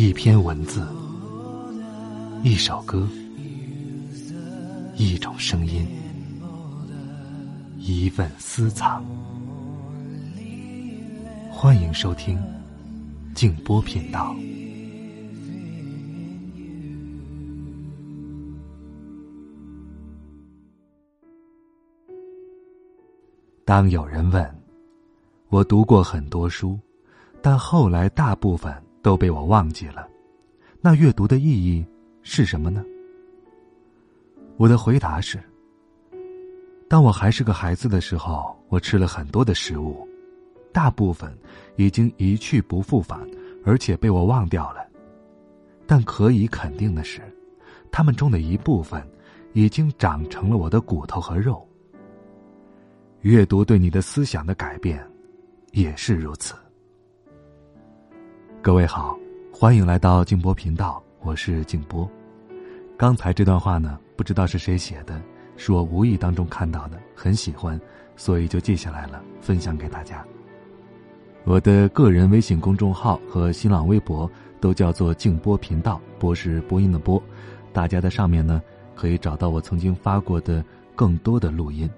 一篇文字，一首歌，一种声音，一份私藏。欢迎收听静波频道。当有人问，我读过很多书，但后来大部分。都被我忘记了，那阅读的意义是什么呢？我的回答是：当我还是个孩子的时候，我吃了很多的食物，大部分已经一去不复返，而且被我忘掉了。但可以肯定的是，他们中的一部分已经长成了我的骨头和肉。阅读对你的思想的改变，也是如此。各位好，欢迎来到静波频道，我是静波。刚才这段话呢，不知道是谁写的，是我无意当中看到的，很喜欢，所以就记下来了，分享给大家。我的个人微信公众号和新浪微博都叫做静波频道，波是播音的波。大家在上面呢，可以找到我曾经发过的更多的录音。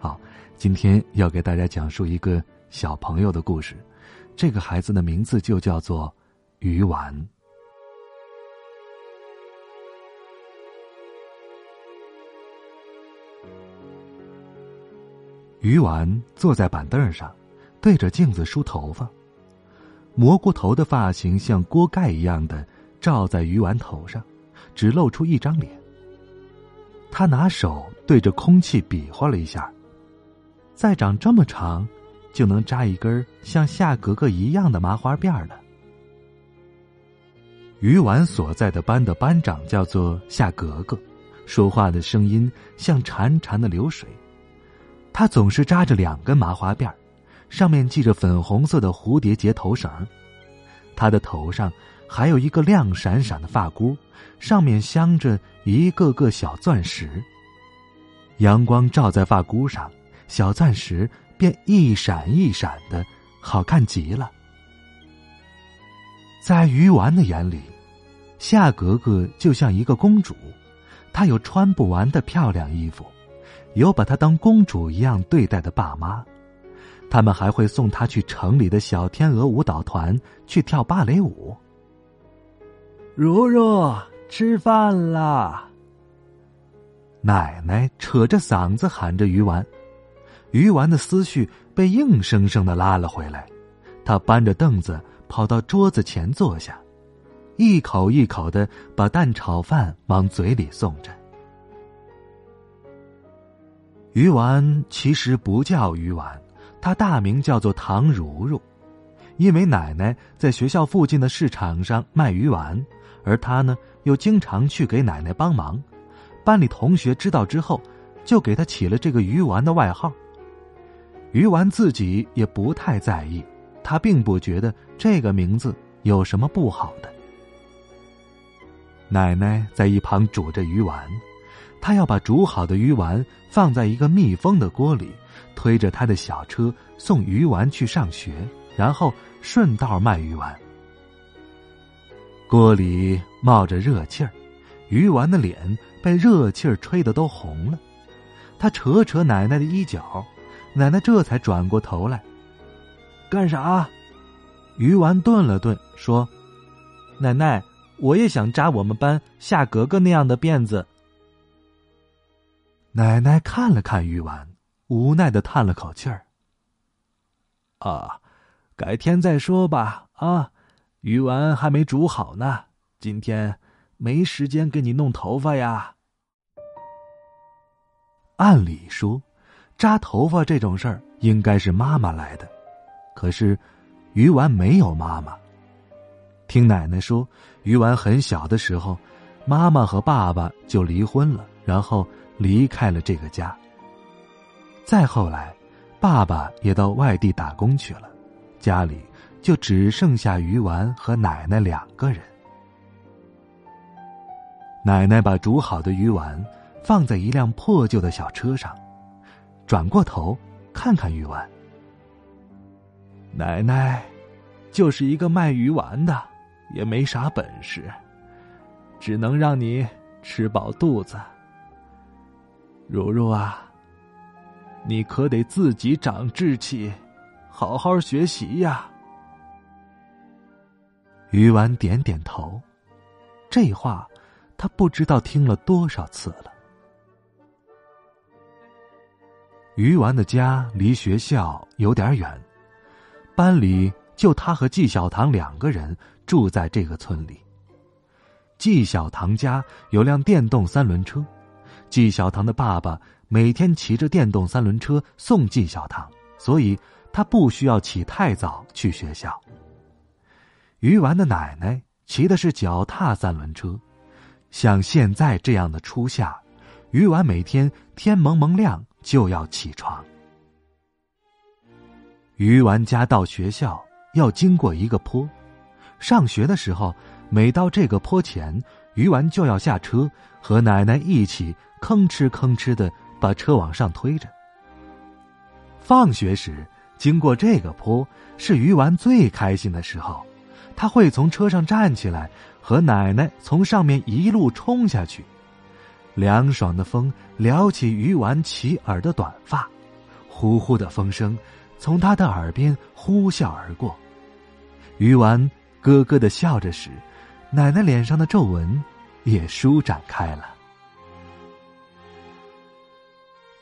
好，今天要给大家讲述一个小朋友的故事。这个孩子的名字就叫做鱼丸。鱼丸坐在板凳上，对着镜子梳头发，蘑菇头的发型像锅盖一样的罩在鱼丸头上，只露出一张脸。他拿手对着空气比划了一下，再长这么长。就能扎一根像夏格格一样的麻花辫了。鱼丸所在的班的班长叫做夏格格，说话的声音像潺潺的流水。他总是扎着两根麻花辫上面系着粉红色的蝴蝶结头绳。他的头上还有一个亮闪闪的发箍，上面镶着一个个小钻石。阳光照在发箍上，小钻石。便一闪一闪的，好看极了。在鱼丸的眼里，夏格格就像一个公主，她有穿不完的漂亮衣服，有把她当公主一样对待的爸妈，他们还会送她去城里的小天鹅舞蹈团去跳芭蕾舞。如如，吃饭啦！奶奶扯着嗓子喊着鱼丸。鱼丸的思绪被硬生生的拉了回来，他搬着凳子跑到桌子前坐下，一口一口的把蛋炒饭往嘴里送着。鱼丸其实不叫鱼丸，它大名叫做唐如如，因为奶奶在学校附近的市场上卖鱼丸，而他呢又经常去给奶奶帮忙，班里同学知道之后，就给他起了这个鱼丸的外号。鱼丸自己也不太在意，他并不觉得这个名字有什么不好的。奶奶在一旁煮着鱼丸，她要把煮好的鱼丸放在一个密封的锅里，推着他的小车送鱼丸去上学，然后顺道卖鱼丸。锅里冒着热气儿，鱼丸的脸被热气儿吹得都红了。他扯扯奶奶的衣角。奶奶这才转过头来，干啥？鱼丸顿了顿，说：“奶奶，我也想扎我们班夏格格那样的辫子。”奶奶看了看鱼丸，无奈的叹了口气儿：“啊，改天再说吧。啊，鱼丸还没煮好呢，今天没时间给你弄头发呀。”按理说。扎头发这种事儿应该是妈妈来的，可是鱼丸没有妈妈。听奶奶说，鱼丸很小的时候，妈妈和爸爸就离婚了，然后离开了这个家。再后来，爸爸也到外地打工去了，家里就只剩下鱼丸和奶奶两个人。奶奶把煮好的鱼丸放在一辆破旧的小车上。转过头，看看鱼丸。奶奶，就是一个卖鱼丸的，也没啥本事，只能让你吃饱肚子。如如啊，你可得自己长志气，好好学习呀。鱼丸点点头，这话他不知道听了多少次了。鱼丸的家离学校有点远，班里就他和纪晓堂两个人住在这个村里。纪晓堂家有辆电动三轮车，纪晓堂的爸爸每天骑着电动三轮车送纪晓堂，所以他不需要起太早去学校。鱼丸的奶奶骑的是脚踏三轮车，像现在这样的初夏，鱼丸每天天蒙蒙亮就要起床。鱼丸家到学校要经过一个坡，上学的时候，每到这个坡前，鱼丸就要下车，和奶奶一起吭哧吭哧的把车往上推着。放学时经过这个坡，是鱼丸最开心的时候。他会从车上站起来，和奶奶从上面一路冲下去。凉爽的风撩起鱼丸齐耳的短发，呼呼的风声从他的耳边呼啸而过。鱼丸咯咯的笑着时，奶奶脸上的皱纹也舒展开了。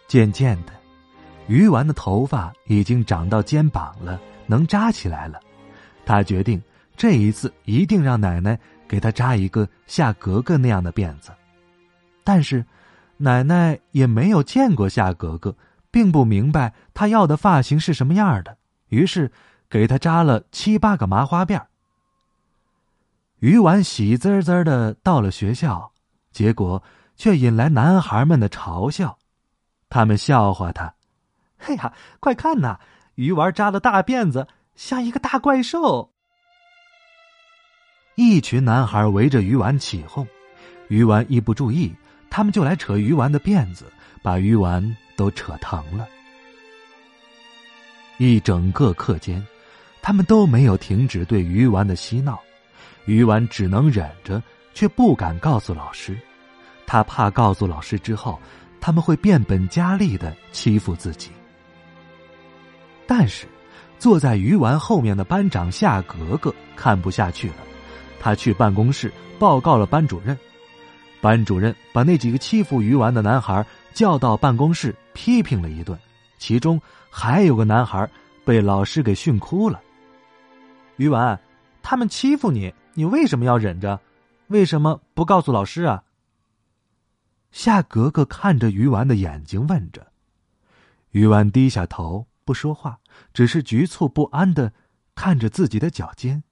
渐渐的，鱼丸的头发已经长到肩膀了，能扎起来了。他决定。这一次一定让奶奶给他扎一个夏格格那样的辫子，但是奶奶也没有见过夏格格，并不明白他要的发型是什么样的，于是给他扎了七八个麻花辫儿。鱼丸喜滋滋的到了学校，结果却引来男孩们的嘲笑，他们笑话他：“哎呀，快看呐，鱼丸扎了大辫子，像一个大怪兽。”一群男孩围着鱼丸起哄，鱼丸一不注意，他们就来扯鱼丸的辫子，把鱼丸都扯疼了。一整个课间，他们都没有停止对鱼丸的嬉闹，鱼丸只能忍着，却不敢告诉老师，他怕告诉老师之后，他们会变本加厉的欺负自己。但是，坐在鱼丸后面的班长夏格格看不下去了。他去办公室报告了班主任，班主任把那几个欺负鱼丸的男孩叫到办公室批评了一顿，其中还有个男孩被老师给训哭了。鱼丸，他们欺负你，你为什么要忍着？为什么不告诉老师啊？夏格格看着鱼丸的眼睛问着，鱼丸低下头不说话，只是局促不安的看着自己的脚尖。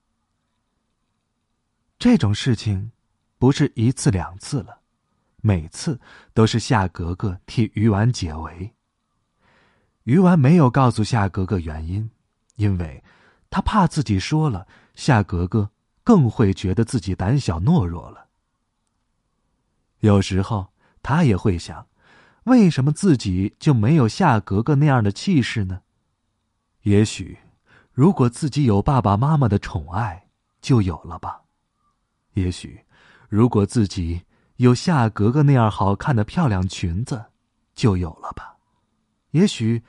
这种事情，不是一次两次了，每次都是夏格格替鱼丸解围。鱼丸没有告诉夏格格原因，因为他怕自己说了，夏格格更会觉得自己胆小懦弱了。有时候他也会想，为什么自己就没有夏格格那样的气势呢？也许，如果自己有爸爸妈妈的宠爱，就有了吧。也许，如果自己有夏格格那样好看的漂亮裙子，就有了吧。也许，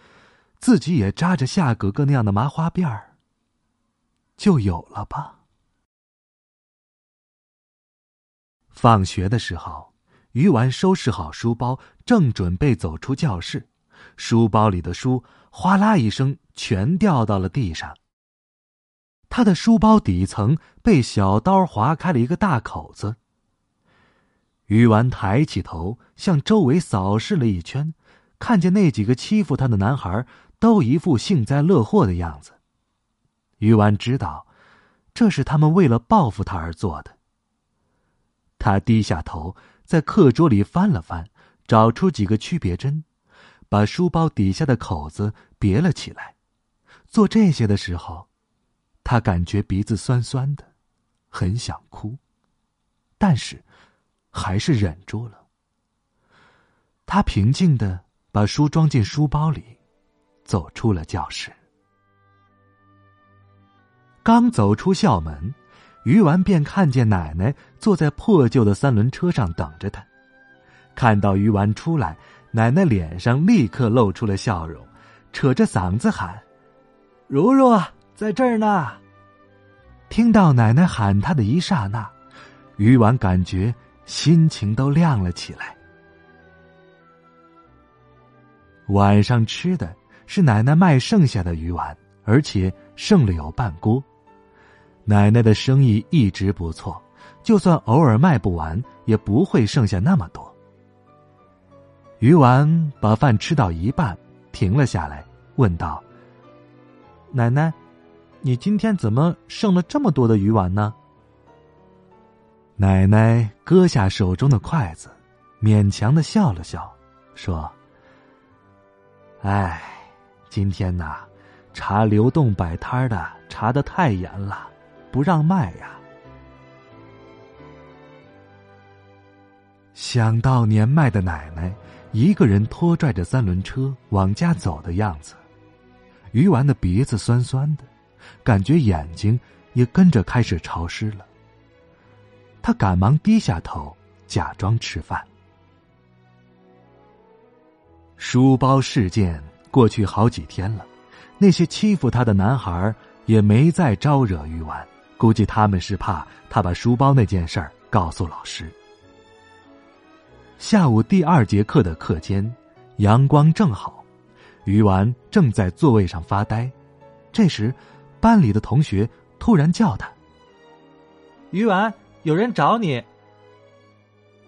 自己也扎着夏格格那样的麻花辫儿，就有了吧。放学的时候，鱼丸收拾好书包，正准备走出教室，书包里的书哗啦一声全掉到了地上。他的书包底层被小刀划开了一个大口子。鱼丸抬起头，向周围扫视了一圈，看见那几个欺负他的男孩都一副幸灾乐祸的样子。鱼丸知道，这是他们为了报复他而做的。他低下头，在课桌里翻了翻，找出几个区别针，把书包底下的口子别了起来。做这些的时候。他感觉鼻子酸酸的，很想哭，但是还是忍住了。他平静的把书装进书包里，走出了教室。刚走出校门，鱼丸便看见奶奶坐在破旧的三轮车上等着他。看到鱼丸出来，奶奶脸上立刻露出了笑容，扯着嗓子喊：“如如在这儿呢！”听到奶奶喊他的一刹那，鱼丸感觉心情都亮了起来。晚上吃的是奶奶卖剩下的鱼丸，而且剩了有半锅。奶奶的生意一直不错，就算偶尔卖不完，也不会剩下那么多。鱼丸把饭吃到一半，停了下来，问道：“奶奶，你今天怎么剩了这么多的鱼丸呢？”奶奶搁下手中的筷子，勉强的笑了笑，说：“哎，今天呐，查流动摆摊的查的太严了。”不让卖呀！想到年迈的奶奶一个人拖拽着三轮车往家走的样子，鱼丸的鼻子酸酸的，感觉眼睛也跟着开始潮湿了。他赶忙低下头，假装吃饭。书包事件过去好几天了，那些欺负他的男孩也没再招惹鱼丸。估计他们是怕他把书包那件事告诉老师。下午第二节课的课间，阳光正好，鱼丸正在座位上发呆。这时，班里的同学突然叫他：“鱼丸，有人找你。”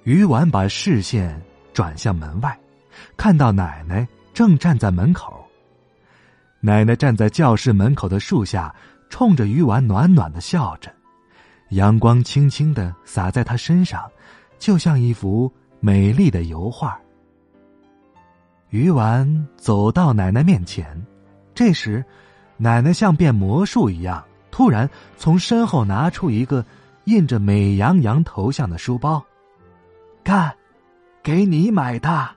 鱼丸把视线转向门外，看到奶奶正站在门口。奶奶站在教室门口的树下。冲着鱼丸暖暖的笑着，阳光轻轻的洒在她身上，就像一幅美丽的油画。鱼丸走到奶奶面前，这时，奶奶像变魔术一样，突然从身后拿出一个印着美羊羊头像的书包，看，给你买的。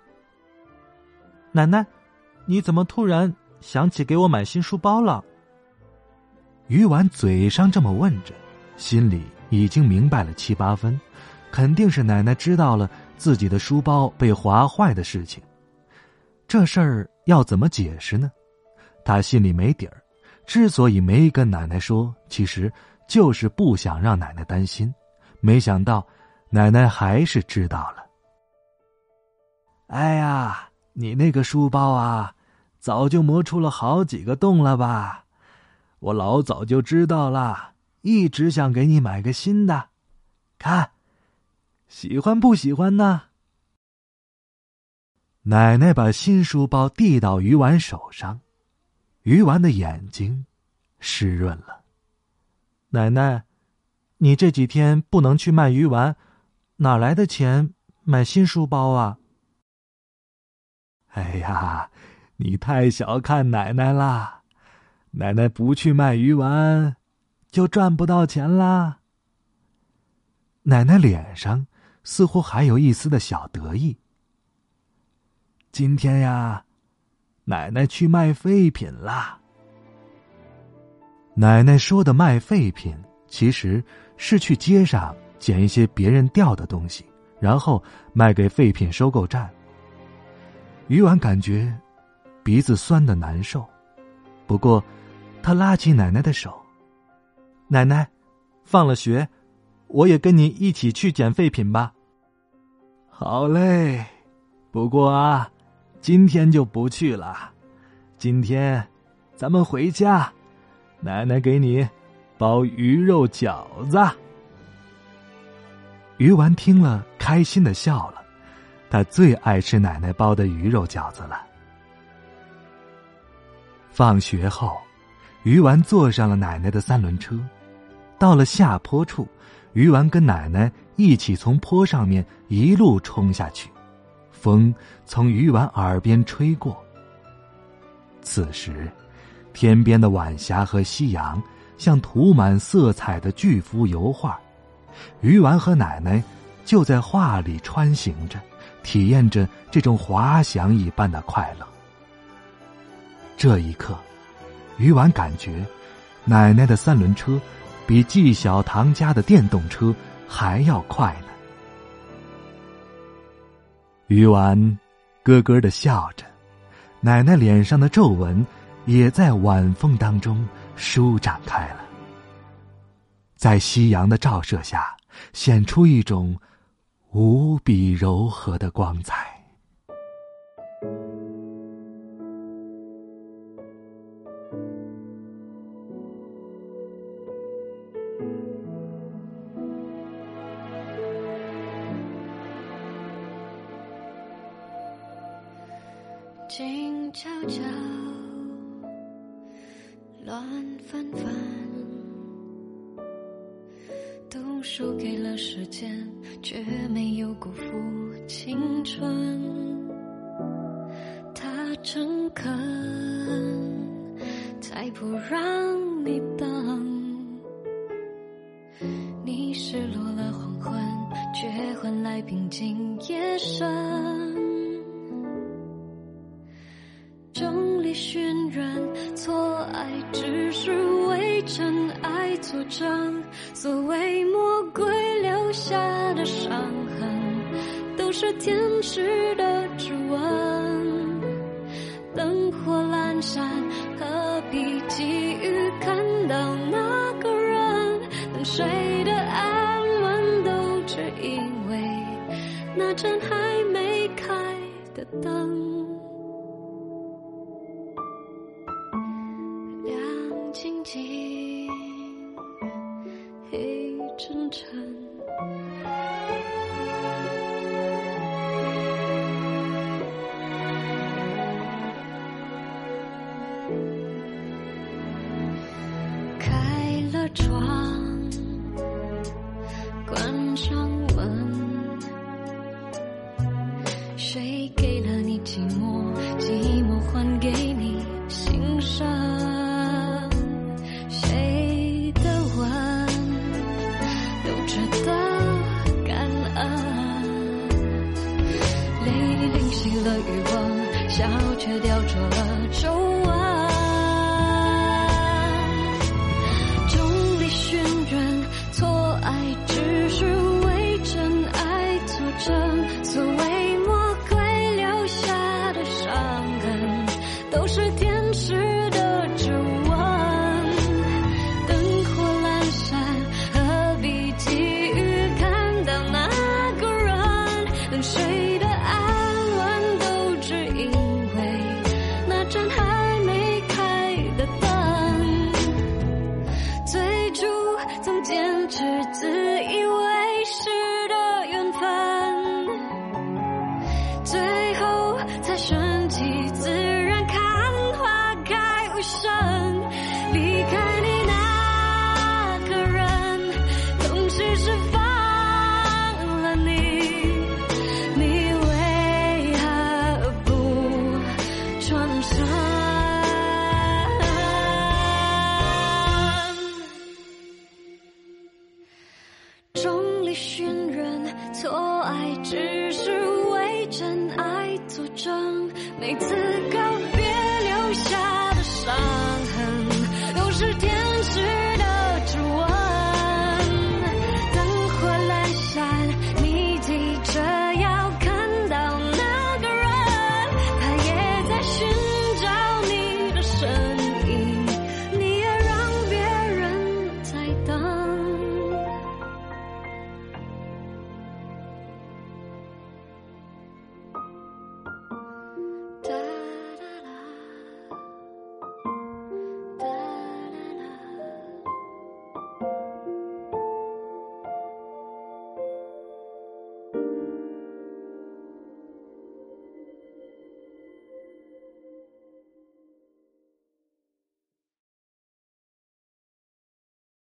奶奶，你怎么突然想起给我买新书包了？鱼丸嘴上这么问着，心里已经明白了七八分，肯定是奶奶知道了自己的书包被划坏的事情。这事儿要怎么解释呢？他心里没底儿。之所以没跟奶奶说，其实就是不想让奶奶担心。没想到，奶奶还是知道了。哎呀，你那个书包啊，早就磨出了好几个洞了吧？我老早就知道了，一直想给你买个新的，看，喜欢不喜欢呢？奶奶把新书包递到鱼丸手上，鱼丸的眼睛湿润了。奶奶，你这几天不能去卖鱼丸，哪来的钱买新书包啊？哎呀，你太小看奶奶了。奶奶不去卖鱼丸，就赚不到钱啦。奶奶脸上似乎还有一丝的小得意。今天呀，奶奶去卖废品啦。奶奶说的卖废品，其实是去街上捡一些别人掉的东西，然后卖给废品收购站。鱼丸感觉鼻子酸的难受，不过。他拉起奶奶的手，奶奶，放了学，我也跟你一起去捡废品吧。好嘞，不过啊，今天就不去了。今天，咱们回家，奶奶给你包鱼肉饺子。鱼丸听了，开心的笑了，他最爱吃奶奶包的鱼肉饺子了。放学后。鱼丸坐上了奶奶的三轮车，到了下坡处，鱼丸跟奶奶一起从坡上面一路冲下去，风从鱼丸耳边吹过。此时，天边的晚霞和夕阳像涂满色彩的巨幅油画，鱼丸和奶奶就在画里穿行着，体验着这种滑翔一般的快乐。这一刻。鱼丸感觉，奶奶的三轮车比纪晓堂家的电动车还要快呢。鱼丸咯咯的笑着，奶奶脸上的皱纹也在晚风当中舒展开了，在夕阳的照射下，显出一种无比柔和的光彩。青春。他诚恳，才不让你等。你失落了黄昏，却换来平静夜深。着天使的指纹。灯火阑珊，何必急于看到那个人？等谁的安稳，都只因为那盏还没开的灯。